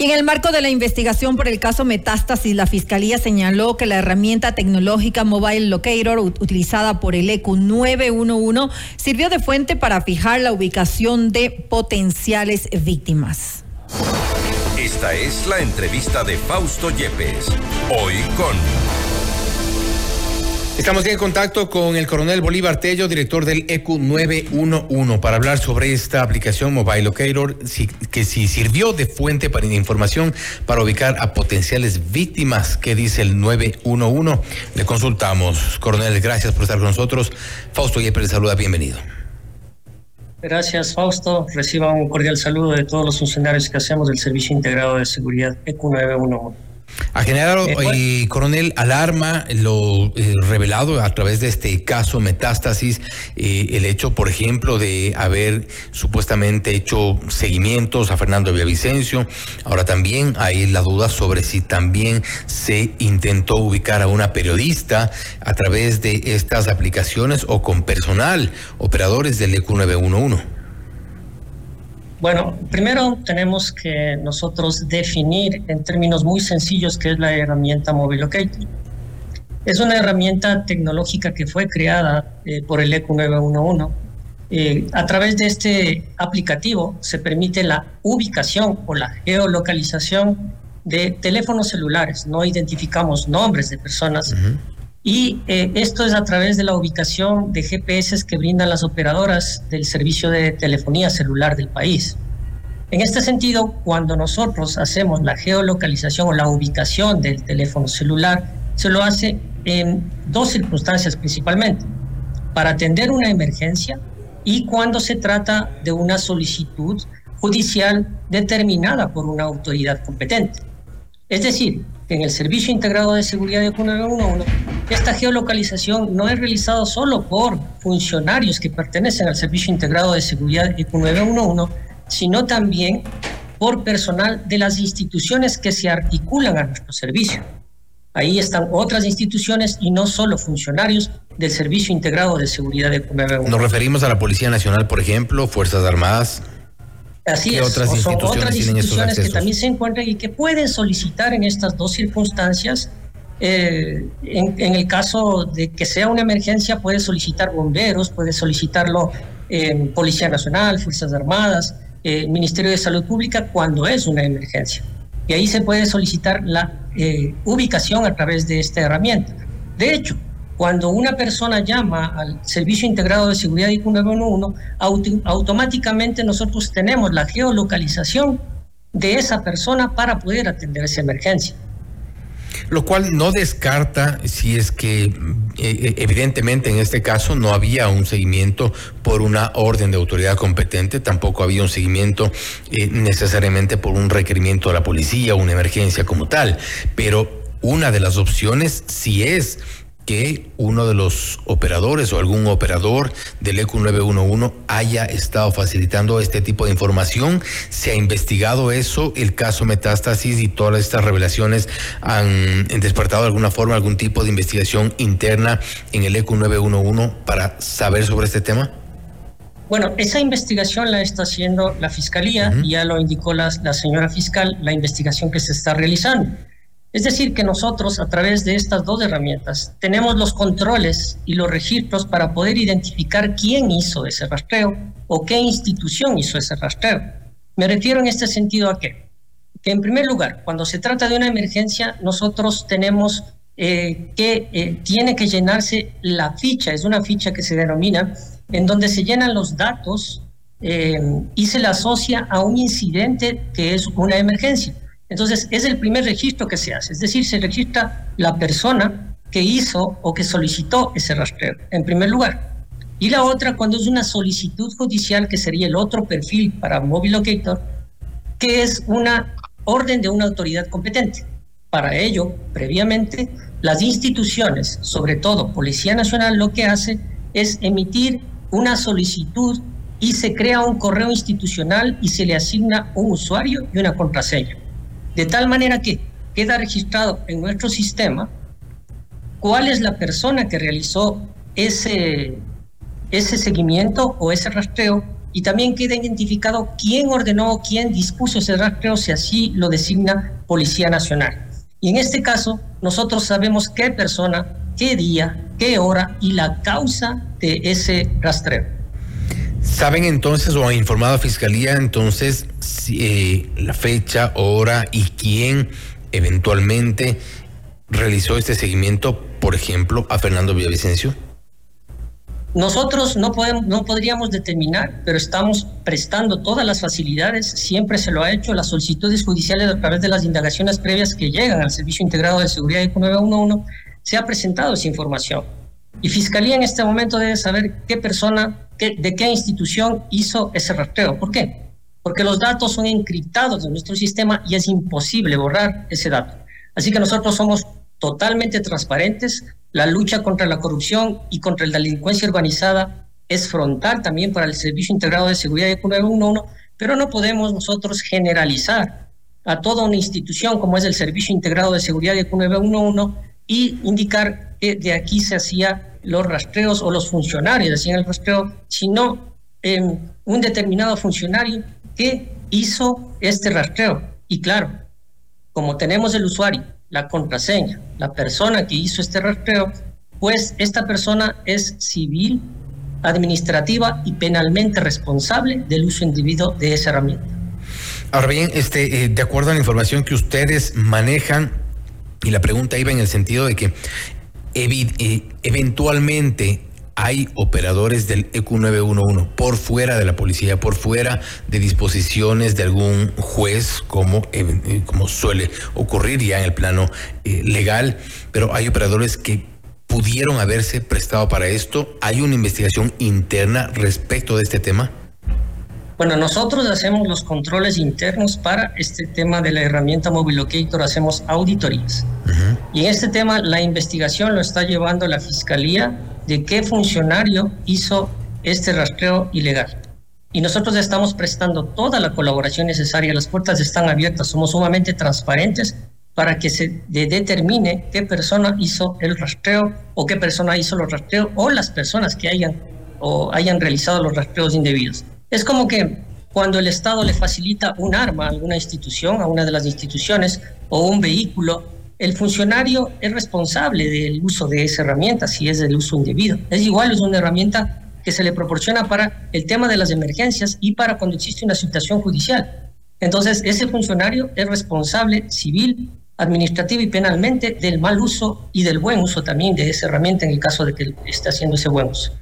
Y en el marco de la investigación por el caso Metástasis, la Fiscalía señaló que la herramienta tecnológica Mobile Locator utilizada por el ECU 911 sirvió de fuente para fijar la ubicación de potenciales víctimas. Esta es la entrevista de Fausto Yepes, hoy con... Estamos en contacto con el coronel Bolívar Tello, director del EQ911, para hablar sobre esta aplicación Mobile Locator, que si sirvió de fuente para información para ubicar a potenciales víctimas, que dice el 911. Le consultamos. Coronel, gracias por estar con nosotros. Fausto Yepes saluda, bienvenido. Gracias, Fausto. Reciba un cordial saludo de todos los funcionarios que hacemos del Servicio Integrado de Seguridad EQ911. A general eh, y coronel, alarma lo eh, revelado a través de este caso Metástasis, eh, el hecho, por ejemplo, de haber supuestamente hecho seguimientos a Fernando Villavicencio. Ahora también hay la duda sobre si también se intentó ubicar a una periodista a través de estas aplicaciones o con personal, operadores del EQ911. Bueno, primero tenemos que nosotros definir en términos muy sencillos qué es la herramienta Mobile Locator. Es una herramienta tecnológica que fue creada eh, por el ECU 911. Eh, a través de este aplicativo se permite la ubicación o la geolocalización de teléfonos celulares. No identificamos nombres de personas, y eh, esto es a través de la ubicación de GPS que brindan las operadoras del servicio de telefonía celular del país. En este sentido, cuando nosotros hacemos la geolocalización o la ubicación del teléfono celular, se lo hace en dos circunstancias principalmente. Para atender una emergencia y cuando se trata de una solicitud judicial determinada por una autoridad competente. Es decir, en el Servicio Integrado de Seguridad de 911, esta geolocalización no es realizada solo por funcionarios que pertenecen al Servicio Integrado de Seguridad de 911, sino también por personal de las instituciones que se articulan a nuestro servicio. Ahí están otras instituciones y no solo funcionarios del Servicio Integrado de Seguridad de 911. Nos referimos a la Policía Nacional, por ejemplo, Fuerzas Armadas. Así es, otras son otras instituciones que también se encuentran y que pueden solicitar en estas dos circunstancias. Eh, en, el caso de que sea una emergencia, puede solicitar bomberos, puede solicitarlo eh, Policía Nacional, Fuerzas Armadas, eh, Ministerio de Salud Pública cuando es una emergencia. Y ahí se puede solicitar la ubicación a través de esta herramienta. De hecho, cuando una persona llama al Servicio Integrado de Seguridad IQ 911, automáticamente nosotros tenemos la geolocalización de esa persona para poder atender esa emergencia. Lo cual no descarta si es que eh, eh, evidentemente en este caso no había un seguimiento por una orden de autoridad competente, tampoco había un seguimiento eh, necesariamente por un requerimiento de la policía, una emergencia como tal, pero una de las opciones si es que uno de los operadores o algún operador del ECU 911 haya estado facilitando este tipo de información. Se ha investigado eso, el caso Metástasis y todas estas revelaciones han despertado de alguna forma algún tipo de investigación interna en el ECU 911 para saber sobre este tema. Bueno, esa investigación la está haciendo la Fiscalía, ya lo indicó la señora fiscal, la investigación que se está realizando. Es decir, que nosotros a través de estas dos herramientas tenemos los controles y los registros para poder identificar quién hizo ese rastreo o qué institución hizo ese rastreo. Me refiero en este sentido a qué? Que en primer lugar, cuando se trata de una emergencia, nosotros tenemos eh, que eh, tiene que llenarse la ficha, es una ficha que se denomina, en donde se llenan los datos eh, y se le asocia a un incidente que es una emergencia. Entonces, es el primer registro que se hace, es decir, se registra la persona que hizo o que solicitó ese rastreo, en primer lugar. Y la otra, cuando es una solicitud judicial, que sería el otro perfil para Mobile Locator, que es una orden de una autoridad competente. Para ello, previamente, las instituciones, sobre todo Policía Nacional, lo que hace es emitir una solicitud y se crea un correo institucional y se le asigna un usuario y una contraseña de tal manera que queda registrado en nuestro sistema cuál es la persona que realizó ese, ese seguimiento o ese rastreo y también queda identificado quién ordenó, quién dispuso ese rastreo, si así lo designa Policía Nacional. Y en este caso, nosotros sabemos qué persona, qué día, qué hora y la causa de ese rastreo. ¿Saben entonces o ha informado a Fiscalía entonces eh, la fecha, hora y quién eventualmente realizó este seguimiento, por ejemplo, a Fernando Villavicencio? Nosotros no, podemos, no podríamos determinar, pero estamos prestando todas las facilidades, siempre se lo ha hecho, las solicitudes judiciales a través de las indagaciones previas que llegan al Servicio Integrado de Seguridad de 911, se ha presentado esa información. Y Fiscalía en este momento debe saber qué persona, de qué institución hizo ese rastreo. ¿Por qué? Porque los datos son encriptados en nuestro sistema y es imposible borrar ese dato. Así que nosotros somos totalmente transparentes, la lucha contra la corrupción y contra la delincuencia organizada es frontal también para el Servicio Integrado de Seguridad de 911, pero no podemos nosotros generalizar a toda una institución como es el Servicio Integrado de Seguridad de 911 y indicar de aquí se hacía los rastreos o los funcionarios hacían el rastreo, sino eh, un determinado funcionario que hizo este rastreo. Y claro, como tenemos el usuario la contraseña, la persona que hizo este rastreo, pues esta persona es civil, administrativa y penalmente responsable del uso indebido de esa herramienta. Ahora bien, este, eh, de acuerdo a la información que ustedes manejan, y la pregunta iba en el sentido de que eventualmente hay operadores del EQ911 por fuera de la policía, por fuera de disposiciones de algún juez, como, eh, como suele ocurrir ya en el plano eh, legal, pero hay operadores que pudieron haberse prestado para esto. ¿Hay una investigación interna respecto de este tema? Bueno, nosotros hacemos los controles internos para este tema de la herramienta Mobile Locator, hacemos auditorías. Y en este tema la investigación lo está llevando la Fiscalía de qué funcionario hizo este rastreo ilegal. Y nosotros estamos prestando toda la colaboración necesaria, las puertas están abiertas, somos sumamente transparentes para que se determine qué persona hizo el rastreo o qué persona hizo los rastreos o las personas que hayan o hayan realizado los rastreos indebidos. Es como que cuando el Estado le facilita un arma a alguna institución, a una de las instituciones o un vehículo el funcionario es responsable del uso de esa herramienta si es del uso indebido. Es igual, es una herramienta que se le proporciona para el tema de las emergencias y para cuando existe una situación judicial. Entonces, ese funcionario es responsable civil administrativo y penalmente del mal uso y del buen uso también de esa herramienta en el caso de que esté haciendo ese buen uso.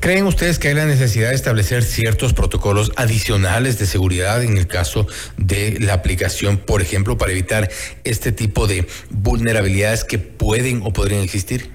¿Creen ustedes que hay la necesidad de establecer ciertos protocolos adicionales de seguridad en el caso de la aplicación, por ejemplo, para evitar este tipo de vulnerabilidades que pueden o podrían existir?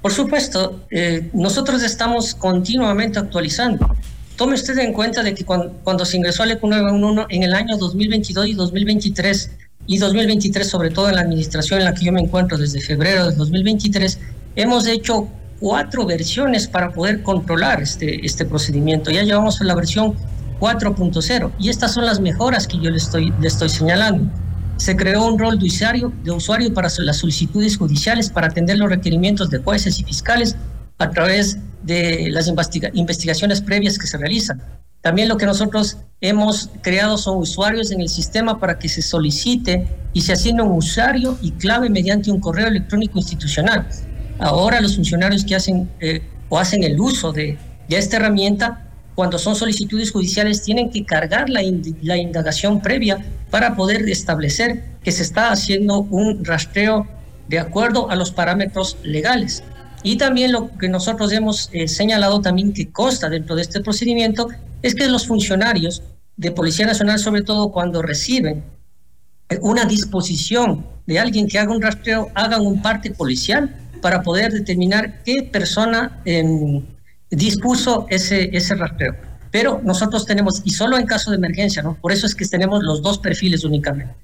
Por supuesto, eh, nosotros estamos continuamente actualizando. Tome usted en cuenta de que cuando, se ingresó al ECU 911 en el año 2022 y 2023, y 2023, sobre todo en la administración en la que yo me encuentro desde febrero de 2023, hemos hecho cuatro versiones para poder controlar este, este procedimiento. Ya llevamos la versión 4.0 y estas son las mejoras que yo le estoy, le estoy señalando. Se creó un rol de usuario, de usuario para las solicitudes judiciales para atender los requerimientos de jueces y fiscales a través de las investigaciones previas que se realizan. También lo que nosotros hemos creado son usuarios en el sistema para que se solicite y se asigne un usuario y clave mediante un correo electrónico institucional. Ahora los funcionarios que hacen eh, o hacen el uso de, esta herramienta, cuando son solicitudes judiciales, tienen que cargar la, indagación previa para poder establecer que se está haciendo un rastreo de acuerdo a los parámetros legales. Y también lo que nosotros hemos eh, señalado también que consta dentro de este procedimiento es que los funcionarios de Policía Nacional, sobre todo cuando reciben una disposición de alguien que haga un rastreo, hagan un parte policial para poder determinar qué persona em, dispuso ese, ese rastreo. Pero nosotros tenemos, y solo en caso de emergencia, ¿no? Por eso es que tenemos los dos perfiles únicamente.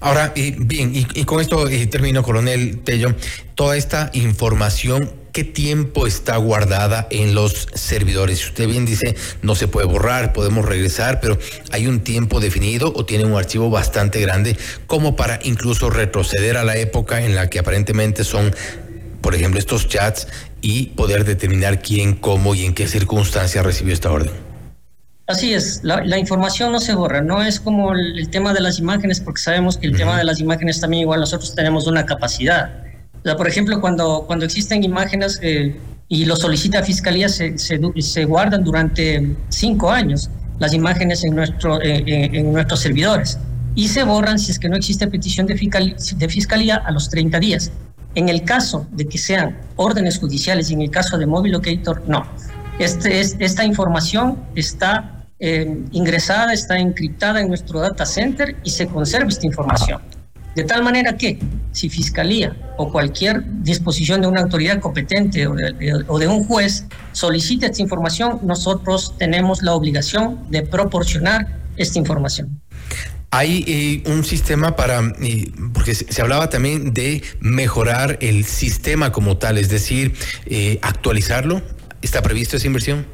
Ahora, bien, y, con esto termino, coronel Tello, toda esta información, ¿qué tiempo está guardada en los servidores? Usted bien dice, no se puede borrar, podemos regresar, pero ¿hay un tiempo definido o tiene un archivo bastante grande como para incluso retroceder a la época en la que aparentemente son, por ejemplo, estos chats y poder determinar quién, cómo y en qué circunstancias recibió esta orden? Así es, la, información no se borra, no es como el, tema de las imágenes, porque sabemos que el tema de las imágenes también igual nosotros tenemos una capacidad. Por ejemplo, cuando, cuando existen imágenes eh, y lo solicita Fiscalía, se, se, guardan durante cinco años las imágenes en, nuestro, en nuestros servidores y se borran si es que no existe petición de, de fiscalía a los 30 días. En el caso de que sean órdenes judiciales y en el caso de Mobile Locator, no. Este es, esta información está eh, ingresada, está encriptada en nuestro data center y se conserva esta información. De tal manera que si Fiscalía o cualquier disposición de una autoridad competente o de, o de, un juez solicita esta información, nosotros tenemos la obligación de proporcionar esta información. Hay eh, un sistema para, eh, porque se, hablaba también de mejorar el sistema como tal, es decir, eh, actualizarlo. ¿Está previsto esa inversión?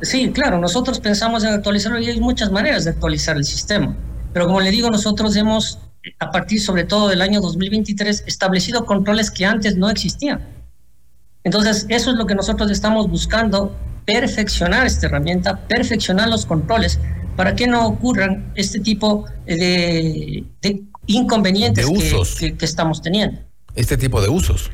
Sí, claro, nosotros pensamos en actualizarlo y hay muchas maneras de actualizar el sistema. Pero como le digo, nosotros hemos, a partir sobre todo del año 2023, establecido controles que antes no existían. Entonces, eso es lo que nosotros estamos buscando, perfeccionar esta herramienta, perfeccionar los controles para que no ocurran este tipo de, inconvenientes Que, estamos teniendo. Este tipo de usos.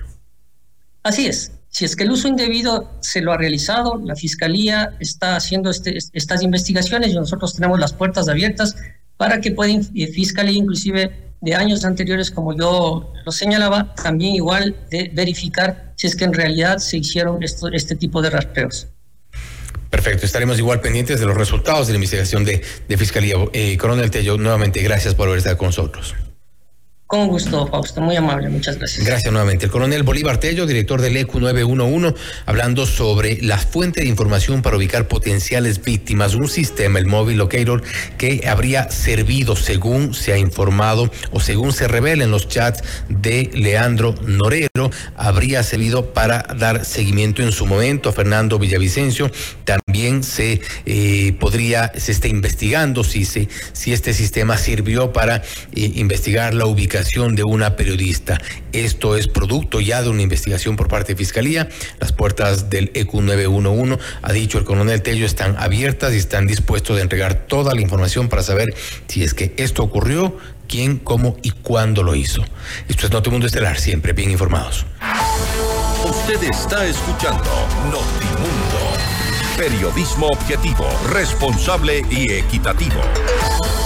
Así es. Si es que el uso indebido se lo ha realizado, la Fiscalía está haciendo este, estas investigaciones y nosotros tenemos las puertas abiertas para que pueda eh, Fiscalía, inclusive de años anteriores, como yo lo señalaba, también igual de verificar si es que en realidad se hicieron esto, este tipo de rastreos. Perfecto, estaremos igual pendientes de los resultados de la investigación de, Fiscalía. Eh, Coronel Tello, nuevamente gracias por haber estado con nosotros. Con gusto, Fausto, muy amable, muchas gracias. Gracias nuevamente. El coronel Bolívar Tello, director del ECU 911, hablando sobre la fuente de información para ubicar potenciales víctimas, un sistema, el móvil locator, que habría servido, según se ha informado o según se revela en los chats de Leandro Norero, habría servido para dar seguimiento en su momento a Fernando Villavicencio. También se eh, podría, se está investigando si, si este sistema sirvió para eh, investigar la ubicación de una periodista. Esto es producto ya de una investigación por parte de Fiscalía. Las puertas del EQ 911, ha dicho el coronel Tello, están abiertas y están dispuestos a entregar toda la información para saber si es que esto ocurrió, quién, cómo y cuándo lo hizo. Esto es Notimundo Estelar, siempre bien informados. Usted está escuchando Notimundo. Periodismo objetivo, responsable y equitativo.